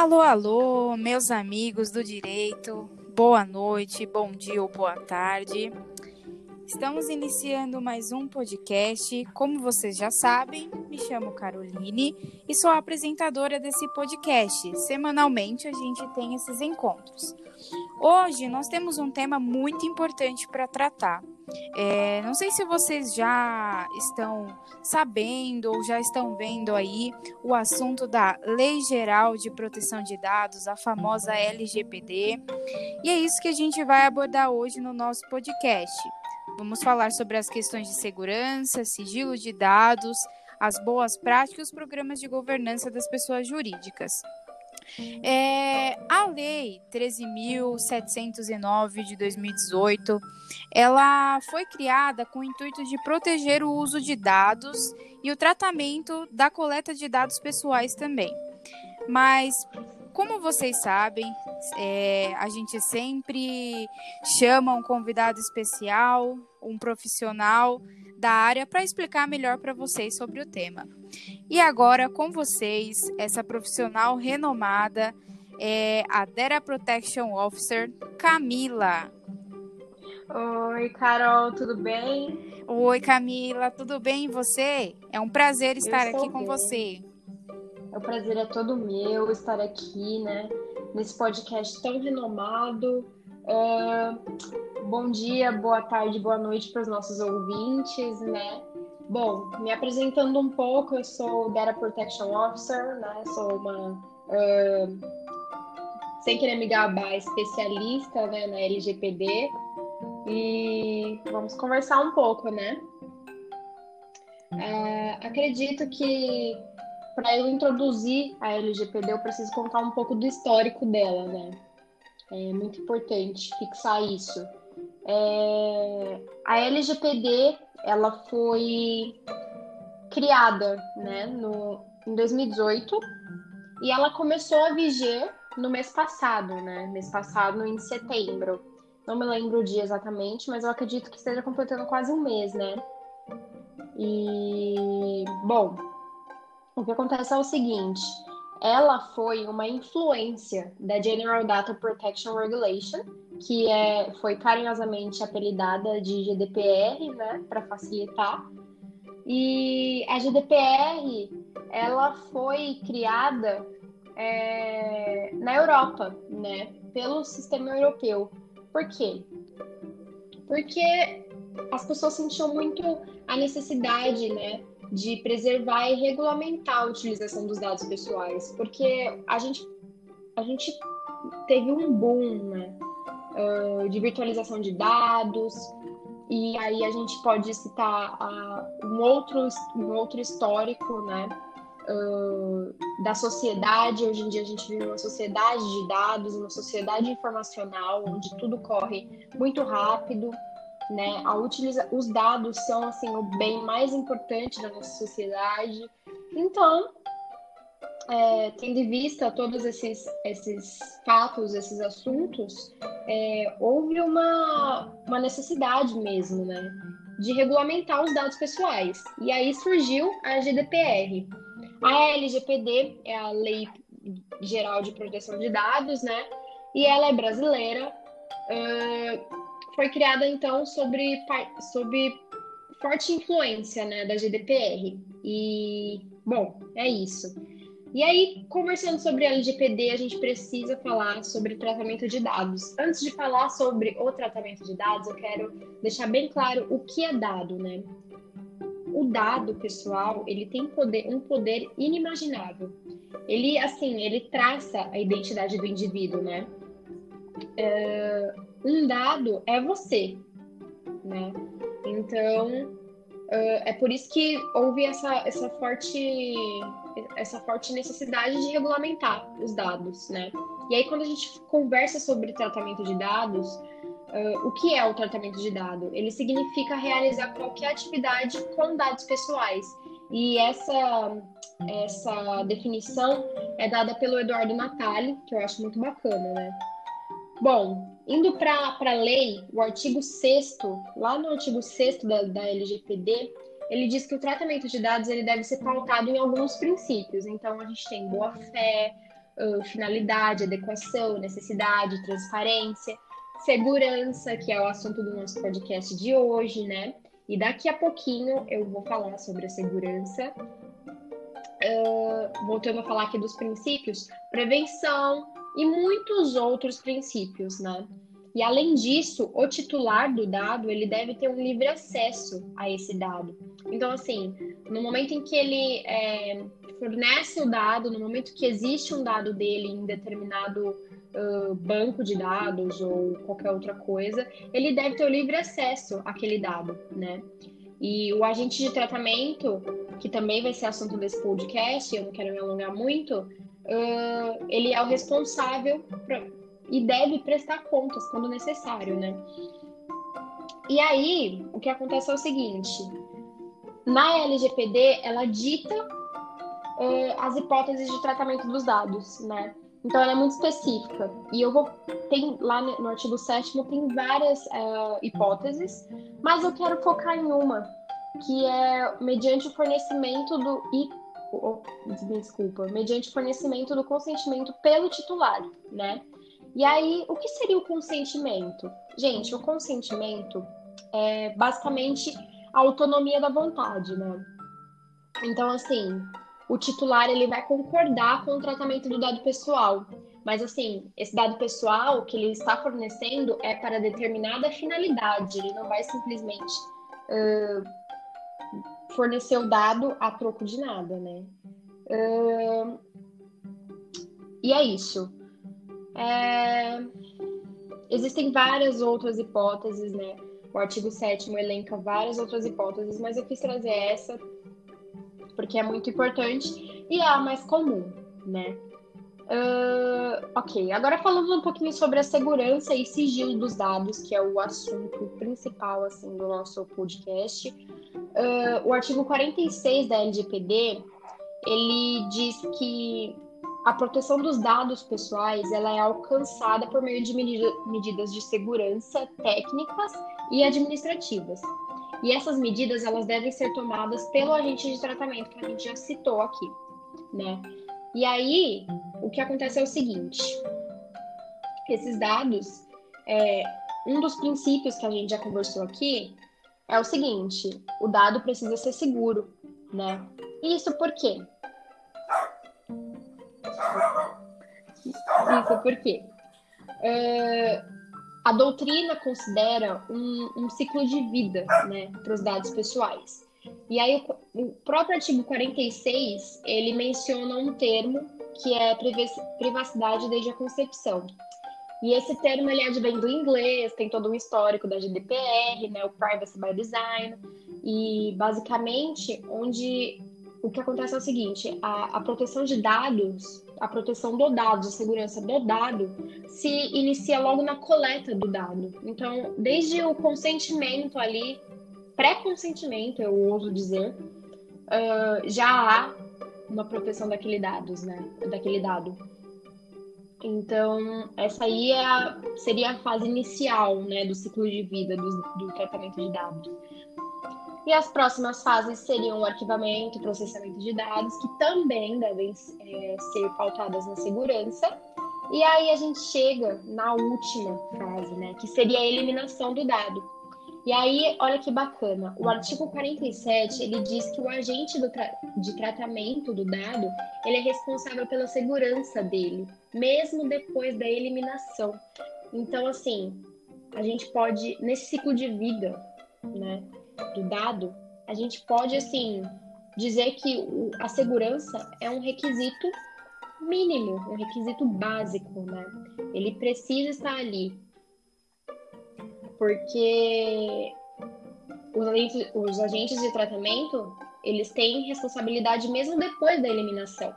Alô, alô, meus amigos do direito, boa noite, bom dia ou boa tarde. Estamos iniciando mais um podcast. Como vocês já sabem, me chamo Caroline e sou a apresentadora desse podcast. Semanalmente a gente tem esses encontros. Hoje nós temos um tema muito importante para tratar. É, não sei se vocês já estão sabendo ou já estão vendo aí o assunto da Lei Geral de Proteção de Dados, a famosa LGPD. E é isso que a gente vai abordar hoje no nosso podcast. Vamos falar sobre as questões de segurança, sigilo de dados, as boas práticas e os programas de governança das pessoas jurídicas. É, a Lei 13.709 de 2018, ela foi criada com o intuito de proteger o uso de dados e o tratamento da coleta de dados pessoais também. Mas como vocês sabem, é, a gente sempre chama um convidado especial, um profissional da área, para explicar melhor para vocês sobre o tema. E agora, com vocês, essa profissional renomada é a Data Protection Officer, Camila. Oi, Carol, tudo bem? Oi, Camila, tudo bem e você? É um prazer estar aqui bem. com você. É um prazer é todo meu estar aqui, né? Nesse podcast tão renomado. Uh, bom dia, boa tarde, boa noite para os nossos ouvintes, né? Bom, me apresentando um pouco, eu sou Data Protection Officer, né? Sou uma, uh, sem querer me gabar, especialista né, na LGPD. E vamos conversar um pouco, né? Uh, acredito que para eu introduzir a LGPD, eu preciso contar um pouco do histórico dela, né? É muito importante fixar isso. É, a LGPD ela foi criada né, no, em 2018 e ela começou a viger no mês passado, né? Mês passado, em setembro. Não me lembro o dia exatamente, mas eu acredito que esteja completando quase um mês, né? E, bom, o que acontece é o seguinte: ela foi uma influência da General Data Protection Regulation, que é, foi carinhosamente apelidada de GDPR, né, para facilitar. E a GDPR ela foi criada é, na Europa, né, pelo sistema europeu. Por quê? Porque as pessoas sentiam muito a necessidade, né, de preservar e regulamentar a utilização dos dados pessoais, porque a gente, a gente teve um boom né, de virtualização de dados, e aí a gente pode citar um, outro, um outro histórico né, da sociedade. Hoje em dia a gente vive uma sociedade de dados, uma sociedade informacional, onde tudo corre muito rápido né? A utiliza os dados são assim o bem mais importante da nossa sociedade. Então, é, tendo em vista todos esses, esses fatos, esses assuntos, é, houve uma, uma necessidade mesmo, né, de regulamentar os dados pessoais. E aí surgiu a GDPR. A LGPD é a Lei Geral de Proteção de Dados, né, e ela é brasileira. Uh, foi criada então sobre, sobre forte influência né, da GDPR. E, bom, é isso. E aí, conversando sobre a LGPD, a gente precisa falar sobre tratamento de dados. Antes de falar sobre o tratamento de dados, eu quero deixar bem claro o que é dado, né? O dado pessoal, ele tem poder, um poder inimaginável. Ele, assim, ele traça a identidade do indivíduo, né? É, um dado é você, né? Então, uh, é por isso que houve essa, essa, forte, essa forte necessidade de regulamentar os dados, né? E aí, quando a gente conversa sobre tratamento de dados, uh, o que é o tratamento de dado? Ele significa realizar qualquer atividade com dados pessoais. E essa, essa definição é dada pelo Eduardo Natali, que eu acho muito bacana, né? Bom, indo para a lei, o artigo 6 lá no artigo 6 da, da LGPD, ele diz que o tratamento de dados ele deve ser pautado em alguns princípios. Então, a gente tem boa-fé, finalidade, adequação, necessidade, transparência, segurança, que é o assunto do nosso podcast de hoje, né? E daqui a pouquinho eu vou falar sobre a segurança. Uh, voltando a falar aqui dos princípios, prevenção e muitos outros princípios, né? E além disso, o titular do dado ele deve ter um livre acesso a esse dado. Então, assim, no momento em que ele é, fornece o dado, no momento que existe um dado dele em determinado uh, banco de dados ou qualquer outra coisa, ele deve ter o livre acesso àquele dado, né? E o agente de tratamento, que também vai ser assunto desse podcast, eu não quero me alongar muito, uh, ele é o responsável pra, e deve prestar contas quando necessário, né? E aí, o que acontece é o seguinte: na LGPD, ela dita uh, as hipóteses de tratamento dos dados, né? Então, ela é muito específica. E eu vou. Tem lá no artigo 7 tem várias uh, hipóteses, mas eu quero focar em uma, que é mediante o fornecimento do. Oh, desculpa, mediante fornecimento do consentimento pelo titular, né? E aí, o que seria o consentimento? Gente, o consentimento é basicamente a autonomia da vontade, né? Então, assim, o titular ele vai concordar com o tratamento do dado pessoal. Mas, assim, esse dado pessoal que ele está fornecendo é para determinada finalidade. Ele não vai simplesmente uh, fornecer o dado a troco de nada, né? Uh, e é isso. É... Existem várias outras hipóteses, né? O artigo 7 elenca várias outras hipóteses, mas eu quis trazer essa porque é muito importante e é a mais comum, né? Uh, ok, agora falando um pouquinho sobre a segurança e sigilo dos dados, que é o assunto principal assim do nosso podcast. Uh, o artigo 46 da LGPD ele diz que a proteção dos dados pessoais ela é alcançada por meio de medidas de segurança técnicas e administrativas. E essas medidas elas devem ser tomadas pelo agente de tratamento que a gente já citou aqui, né? E aí o que acontece é o seguinte: esses dados, é, um dos princípios que a gente já conversou aqui é o seguinte: o dado precisa ser seguro, né? Isso por quê? Isso porque uh, a doutrina considera um, um, ciclo de vida né, para os dados pessoais. E aí o, o, próprio artigo 46, ele menciona um termo que é privacidade desde a concepção. E esse termo ele advém do inglês, tem todo um histórico da GDPR, né, o Privacy by Design, e basicamente onde o que acontece é o seguinte: a, a proteção de dados, a proteção do dado, a segurança do dado, se inicia logo na coleta do dado. Então, desde o consentimento ali, pré-consentimento, eu ouso dizer, uh, já há uma proteção daquele dados, né? Daquele dado. Então, essa aí é a, seria a fase inicial né, do ciclo de vida do, do tratamento de dados. E as próximas fases seriam o arquivamento processamento de dados, que também devem é, ser pautadas na segurança. E aí a gente chega na última fase, né, que seria a eliminação do dado. E aí, olha que bacana, o artigo 47, ele diz que o agente tra de tratamento do dado, ele é responsável pela segurança dele, mesmo depois da eliminação. Então, assim, a gente pode, nesse ciclo de vida, né, do dado, a gente pode, assim, dizer que a segurança é um requisito mínimo, um requisito básico, né? Ele precisa estar ali. Porque os agentes, os agentes de tratamento, eles têm responsabilidade mesmo depois da eliminação,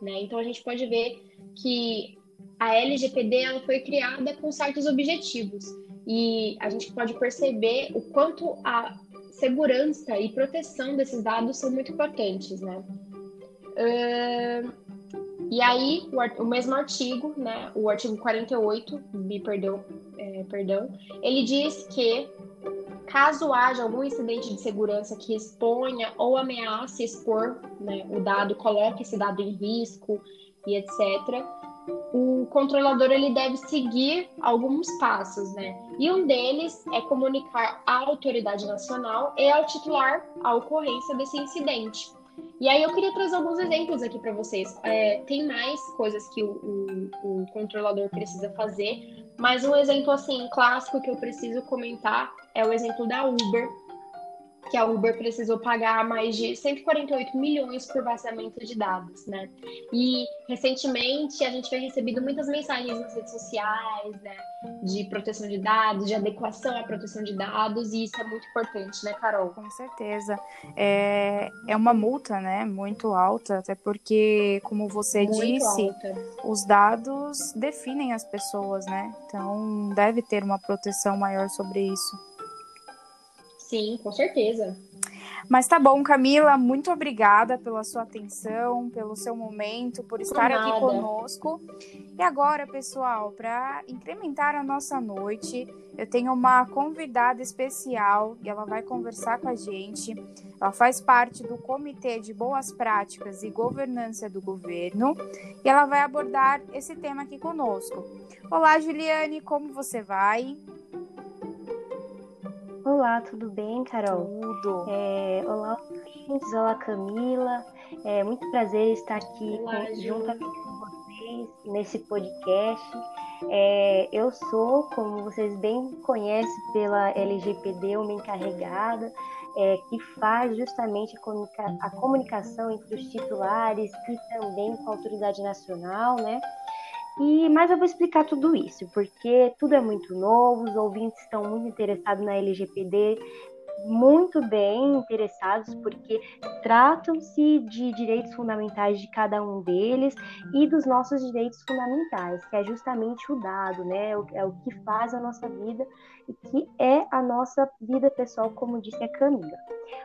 né? Então a gente pode ver que a LGPD ela foi criada com certos objetivos e a gente pode perceber o quanto a segurança e proteção desses dados são muito importantes, né? Uh, e aí, o, o, mesmo artigo, né, o artigo 48, me perdão, é, perdão, ele diz que caso haja algum incidente de segurança que exponha ou ameace expor né, o dado, coloque esse dado em risco e etc., o controlador ele deve seguir alguns passos, né? E um deles é comunicar à autoridade nacional e ao titular a ocorrência desse incidente. E aí eu queria trazer alguns exemplos aqui para vocês. É, tem mais coisas que o, o, o controlador precisa fazer, mas um exemplo assim clássico que eu preciso comentar é o exemplo da Uber, que a Uber precisou pagar mais de 148 milhões por vazamento de dados, né? E recentemente a gente vem recebido muitas mensagens nas redes sociais, né, de proteção de dados, de adequação à proteção de dados, e isso é muito importante, né, Carol? Com certeza. É, é uma multa, né, muito alta, até porque, como você muito disse, alta. os dados definem as pessoas, né? Então deve ter uma proteção maior sobre isso. Sim, com certeza. Mas tá bom, Camila, muito obrigada pela sua atenção, pelo seu momento, por estar por aqui conosco. E agora, pessoal, para incrementar a nossa noite, eu tenho uma convidada especial e ela vai conversar com a gente. Ela faz parte do Comitê de Boas Práticas e Governança do Governo e ela vai abordar esse tema aqui conosco. Olá, Juliane, como você vai? Olá, tudo bem, Carol? Tudo. É, olá, ouvintes. Olá, Camila. É muito prazer estar aqui olá, com, juntamente com vocês nesse podcast. É, eu sou, como vocês bem conhecem pela LGPD, uma encarregada é, que faz justamente a, comunica a comunicação entre os titulares e também com a autoridade nacional, né? E, mas eu vou explicar tudo isso, porque tudo é muito novo, os ouvintes estão muito interessados na LGPD, muito bem interessados, porque tratam-se de direitos fundamentais de cada um deles e dos nossos direitos fundamentais, que é justamente o dado, né? É o que faz a nossa vida e que é a nossa vida pessoal, como disse a Camila.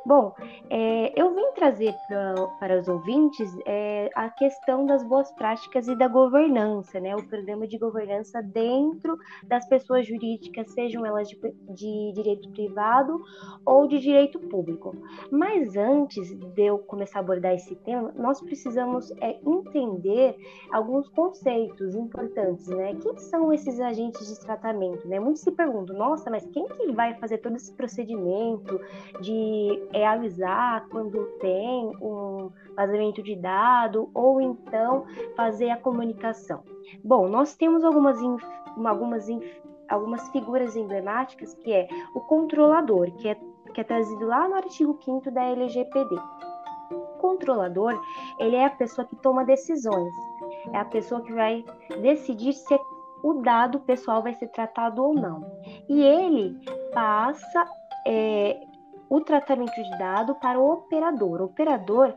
Bom, é, eu vim trazer pra, para os ouvintes é, a questão das boas práticas e da governança, né? O programa de governança dentro das pessoas jurídicas, sejam elas de, de direito privado ou de direito público. Mas antes de eu começar a abordar esse tema, nós precisamos é, entender alguns conceitos importantes, né? Quem são esses agentes de tratamento, né? Muitos se perguntam, nossa, mas quem que vai fazer todo esse procedimento de é, avisar quando tem um vazamento de dado ou então fazer a comunicação? Bom, nós temos algumas, algumas, algumas figuras emblemáticas que é o controlador, que é, que é trazido lá no artigo 5 da LGPD. O controlador, ele é a pessoa que toma decisões, é a pessoa que vai decidir se o dado pessoal vai ser tratado ou não. E ele passa é, o tratamento de dado para o operador. O operador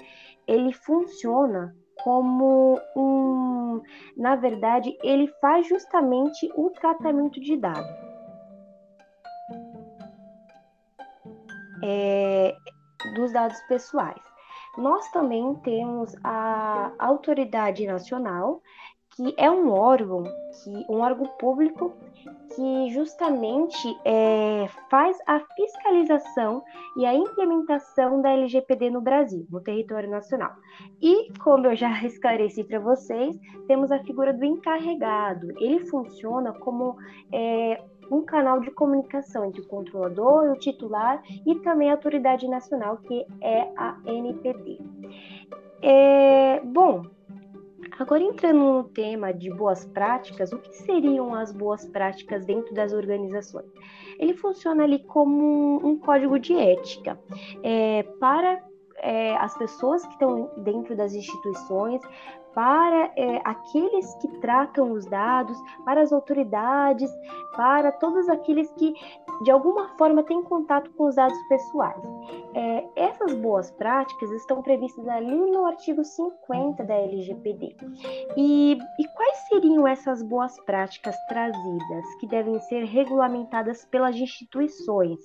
ele funciona como um, na verdade, ele faz justamente o tratamento de dado. É, dos dados pessoais. Nós também temos a Autoridade Nacional, que é um órgão, que, um órgão público que justamente é, faz a fiscalização e a implementação da LGPD no Brasil, no território nacional. E, como eu já esclareci para vocês, temos a figura do encarregado. Ele funciona como é, um canal de comunicação entre o controlador, o titular e também a autoridade nacional, que é a NPD. É, bom, Agora, entrando no tema de boas práticas, o que seriam as boas práticas dentro das organizações? Ele funciona ali como um código de ética é, para é, as pessoas que estão dentro das instituições, para é, aqueles que tratam os dados, para as autoridades, para todos aqueles que de alguma forma têm contato com os dados pessoais. É, essas boas práticas estão previstas ali no artigo 50 da LGPD. E, e quais seriam essas boas práticas trazidas que devem ser regulamentadas pelas instituições?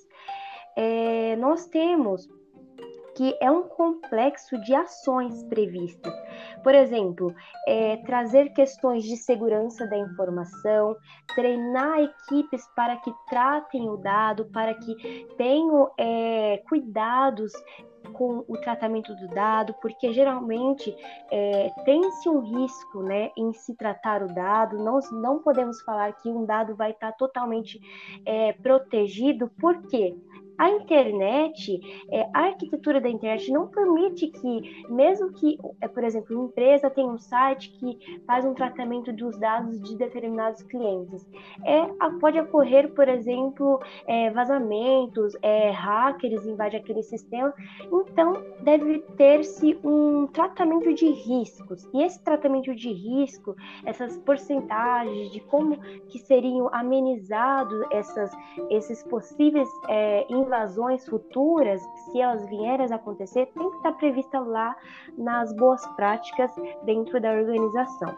É, nós temos que é um complexo de ações previstas. Por exemplo, é, trazer questões de segurança da informação, treinar equipes para que tratem o dado, para que tenham é, cuidados com o tratamento do dado, porque geralmente é, tem-se um risco né, em se tratar o dado, nós não podemos falar que um dado vai estar totalmente é, protegido, por quê? A internet, é, a arquitetura da internet não permite que, mesmo que, é, por exemplo, uma empresa tenha um site que faz um tratamento dos dados de determinados clientes, é, pode ocorrer, por exemplo, é, vazamentos, é, hackers invadem aquele sistema, então deve ter-se um tratamento de riscos. E esse tratamento de risco, essas porcentagens de como que seriam amenizados essas, esses possíveis é, invasões futuras, se elas vierem a acontecer, tem que estar prevista lá nas boas práticas dentro da organização.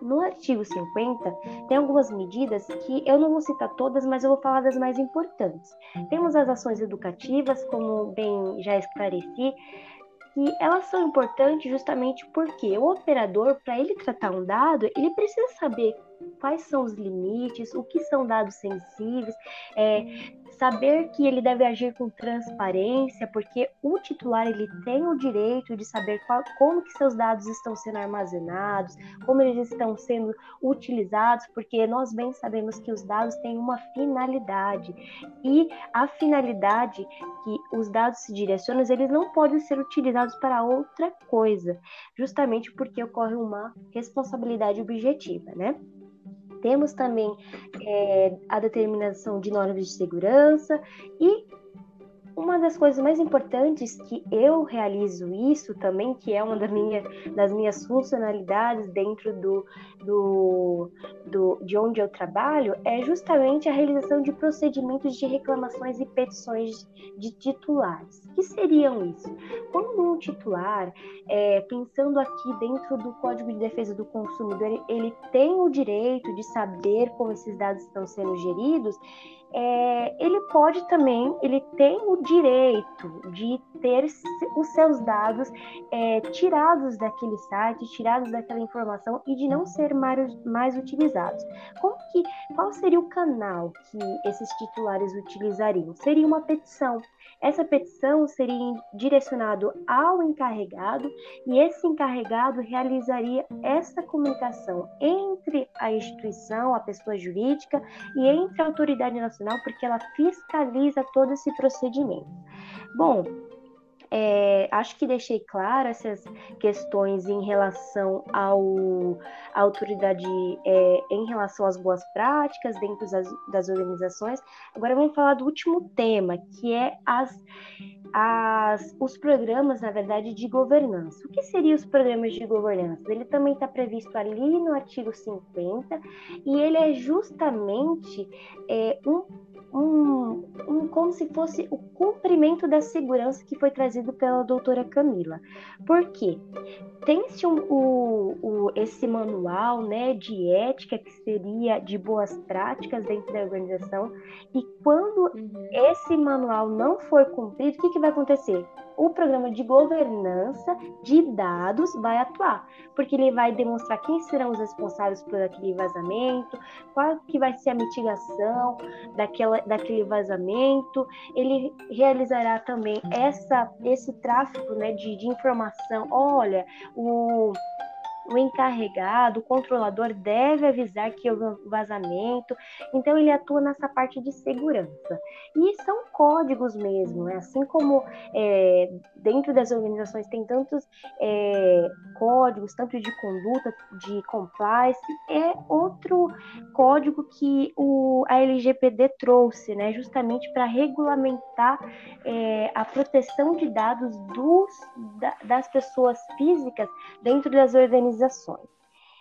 No artigo 50, tem algumas medidas que eu não vou citar todas, mas eu vou falar das mais importantes. Temos as ações educativas, como bem já esclareci, e elas são importantes justamente porque o operador, para ele tratar um dado, ele precisa saber quais são os limites, o que são dados sensíveis, é, saber que ele deve agir com transparência, porque o titular ele tem o direito de saber qual, como que seus dados estão sendo armazenados, como eles estão sendo utilizados, porque nós bem sabemos que os dados têm uma finalidade. E a finalidade que os dados se direcionam, eles não podem ser utilizados para outra coisa, justamente porque ocorre uma responsabilidade objetiva, né? Temos também é, a determinação de normas de segurança e uma das coisas mais importantes que eu realizo isso também, que é uma da minha, das minhas funcionalidades dentro do, do, do, de onde eu trabalho, é justamente a realização de procedimentos de reclamações e petições de titulares. O que seriam isso? Quando um titular, é, pensando aqui dentro do Código de Defesa do Consumidor, ele, ele tem o direito de saber como esses dados estão sendo geridos, é, ele pode também, ele tem o direito de ter os seus dados é, tirados daquele site, tirados daquela informação e de não ser mais, mais utilizados. Como que, qual seria o canal que esses titulares utilizariam? Seria uma petição. Essa petição seria direcionado ao encarregado e esse encarregado realizaria essa comunicação entre a instituição, a pessoa jurídica e entre a autoridade nacional, porque ela fiscaliza todo esse procedimento. Bom, é, acho que deixei claro essas questões em relação ao, à autoridade, é, em relação às boas práticas dentro das, das organizações. Agora vamos falar do último tema, que é as, as, os programas, na verdade, de governança. O que seriam os programas de governança? Ele também está previsto ali no artigo 50 e ele é justamente é, um um, um, como se fosse o cumprimento da segurança que foi trazido pela doutora Camila. Por quê? Tem-se um, o, o, esse manual né, de ética, que seria de boas práticas dentro da organização, e quando uhum. esse manual não for cumprido, o que, que vai acontecer? O programa de governança de dados vai atuar, porque ele vai demonstrar quem serão os responsáveis por aquele vazamento, qual que vai ser a mitigação daquela, daquele vazamento, ele realizará também essa, esse tráfego né, de, de informação, olha, o o encarregado, o controlador deve avisar que houve vazamento. Então ele atua nessa parte de segurança. E são códigos mesmo, né? assim como é, dentro das organizações tem tantos é, códigos, tanto de conduta, de compliance, é outro código que o, a LGPD trouxe, né? justamente para regulamentar é, a proteção de dados dos, da, das pessoas físicas dentro das organizações organizações.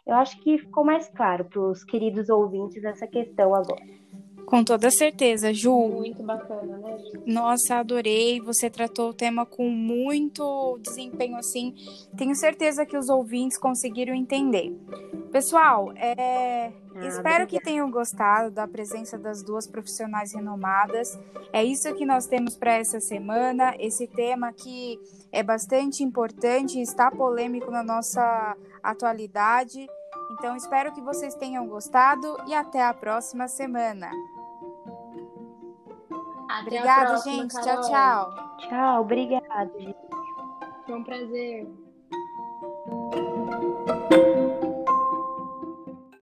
Eu acho que ficou mais claro para os queridos ouvintes essa questão agora. Com toda certeza, Ju. Muito bacana, né, Ju? Nossa, adorei. Você tratou o tema com muito desempenho, assim. Tenho certeza que os ouvintes conseguiram entender. Pessoal, é... ah, espero que tenham gostado da presença das duas profissionais renomadas. É isso que nós temos para essa semana. Esse tema que é bastante importante, está polêmico na nossa atualidade. Então, espero que vocês tenham gostado e até a próxima semana. Até Obrigado, próxima, gente. Carol. Tchau, tchau. Tchau, obrigado, gente. Foi um prazer.